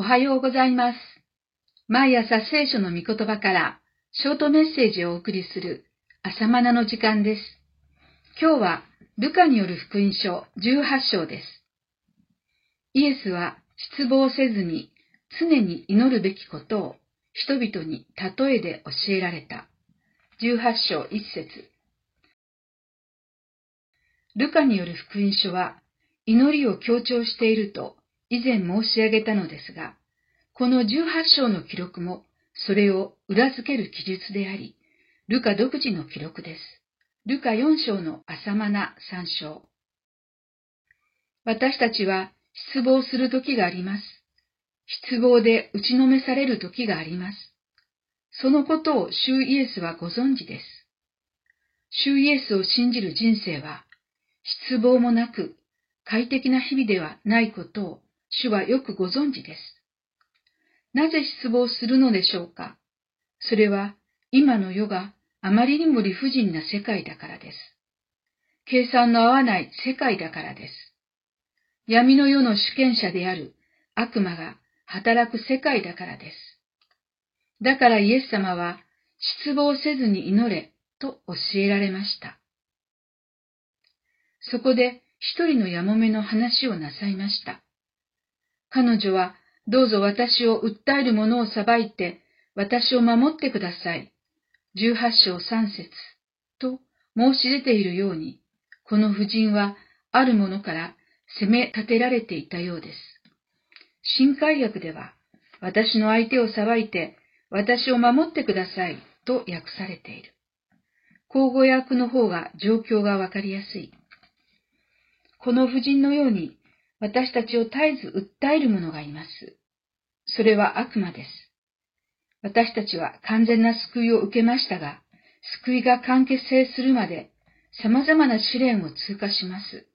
おはようございます。毎朝聖書の御言葉からショートメッセージをお送りする朝マナの時間です。今日はルカによる福音書18章です。イエスは失望せずに常に祈るべきことを人々に例えで教えられた。18章1節ルカによる福音書は祈りを強調していると以前申し上げたのですが、この18章の記録もそれを裏付ける記述であり、ルカ独自の記録です。ルカ4章の浅間な参照。私たちは失望する時があります。失望で打ちのめされる時があります。そのことを主イエスはご存知です。主イエスを信じる人生は、失望もなく快適な日々ではないことを主はよくご存知です。なぜ失望するのでしょうか？それは今の世があまりにも理不尽な世界だからです。計算の合わない世界だからです。闇の世の主権者である悪魔が働く世界だからです。だからイエス様は失望せずに祈れと教えられました。そこで一人のやもめの話をなさいました。彼女は、どうぞ私を訴える者を裁いて、私を守ってください。十八章三節と申し出ているように、この婦人はある者から責め立てられていたようです。新海訳では、私の相手を裁いて、私を守ってくださいと訳されている。口語訳の方が状況がわかりやすい。この婦人のように私たちを絶えず訴える者がいます。それは悪魔です。私たちは完全な救いを受けましたが、救いが完結成するまで様々な試練を通過します。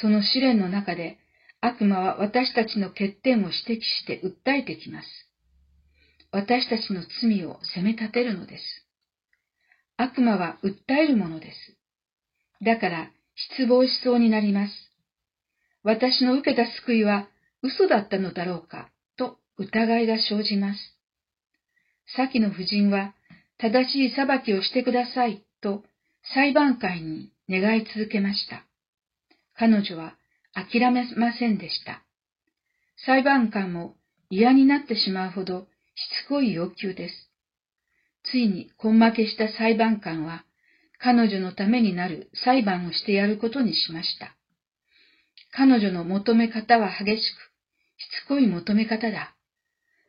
その試練の中で悪魔は私たちの欠点を指摘して訴えてきます。私たちの罪を責め立てるのです。悪魔は訴えるものです。だから失望しそうになります。私の受けた救いは嘘だったのだろうか、と疑いが生じます。先の夫人は、正しい裁きをしてください、と裁判官に願い続けました。彼女は諦めませんでした。裁判官も嫌になってしまうほどしつこい要求です。ついに根負けした裁判官は、彼女のためになる裁判をしてやることにしました。彼女の求め方は激しく、しつこい求め方だ。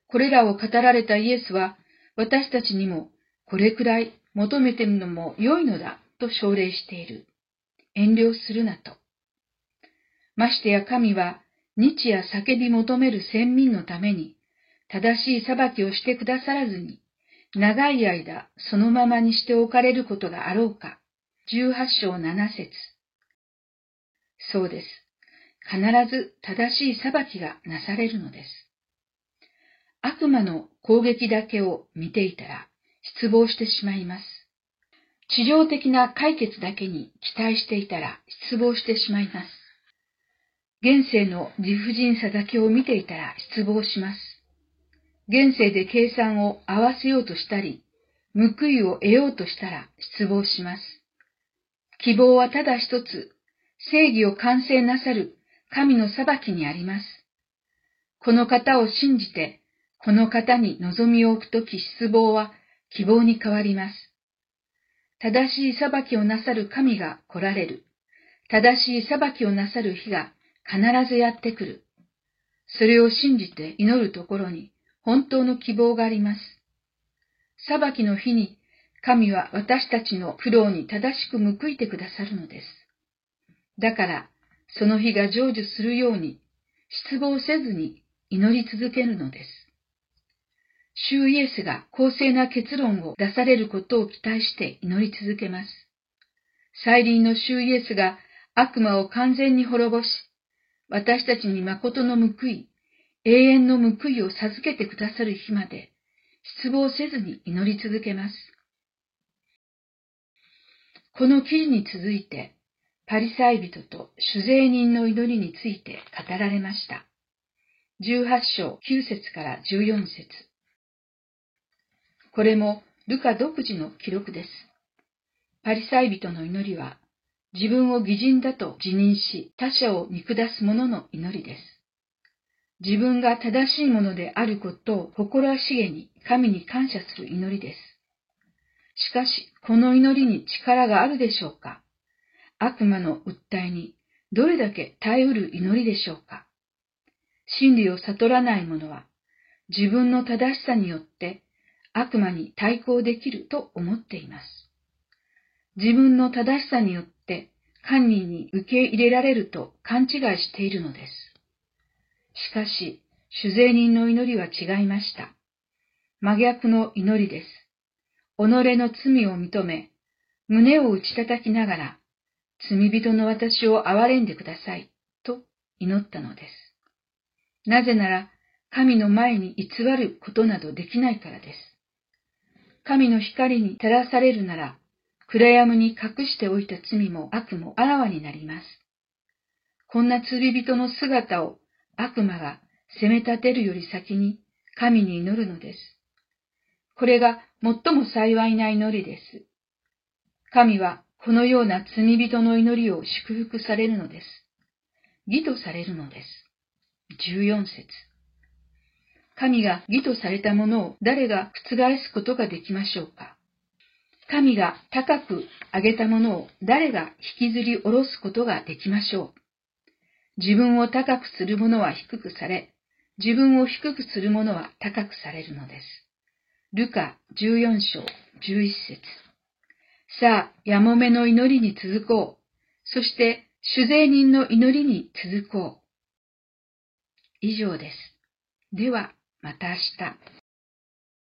これらを語られたイエスは、私たちにもこれくらい求めてるのも良いのだと奨励している。遠慮するなと。ましてや神は日夜叫び求める先民のために正しい裁きをしてくださらずに長い間そのままにしておかれることがあろうか。18章7節そうです。必ず正しい裁きがなされるのです。悪魔の攻撃だけを見ていたら失望してしまいます。地上的な解決だけに期待していたら失望してしまいます。現世の理不尽さだけを見ていたら失望します。現世で計算を合わせようとしたり、報いを得ようとしたら失望します。希望はただ一つ、正義を完成なさる神の裁きにあります。この方を信じて、この方に望みを置くとき失望は希望に変わります。正しい裁きをなさる神が来られる。正しい裁きをなさる日が必ずやってくる。それを信じて祈るところに本当の希望があります。裁きの日に神は私たちの苦労に正しく報いてくださるのです。だからその日が成就するように、失望せずに祈り続けるのです。主イエスが公正な結論を出されることを期待して祈り続けます。再臨の主イエスが悪魔を完全に滅ぼし、私たちに誠の報い、永遠の報いを授けてくださる日まで、失望せずに祈り続けます。この記事に続いて、パリサイ人と主税人の祈りについて語られました。18章9節から14節これもルカ独自の記録です。パリサイ人の祈りは、自分を偽人だと自認し他者を見下す者の祈りです。自分が正しいものであることを誇らしげに神に感謝する祈りです。しかし、この祈りに力があるでしょうか？悪魔の訴えにどれだけ耐えうる祈りでしょうか真理を悟らない者は自分の正しさによって悪魔に対抗できると思っています。自分の正しさによって犯人に受け入れられると勘違いしているのです。しかし、主税人の祈りは違いました。真逆の祈りです。己の罪を認め、胸を打ち叩きながら、罪人の私を憐れんでください、と祈ったのです。なぜなら、神の前に偽ることなどできないからです。神の光に照らされるなら、暗闇に隠しておいた罪も悪もあらわになります。こんな罪人の姿を悪魔が責め立てるより先に神に祈るのです。これが最も幸いな祈りです。神はこのような罪人の祈りを祝福されるのです。義とされるのです。14節神が義とされたものを誰が覆すことができましょうか神が高く上げたものを誰が引きずり下ろすことができましょう自分を高くする者は低くされ、自分を低くする者は高くされるのです。ルカ14章11節さあ、やもめの祈りに続こう。そして、主税人の祈りに続こう。以上です。では、また明日。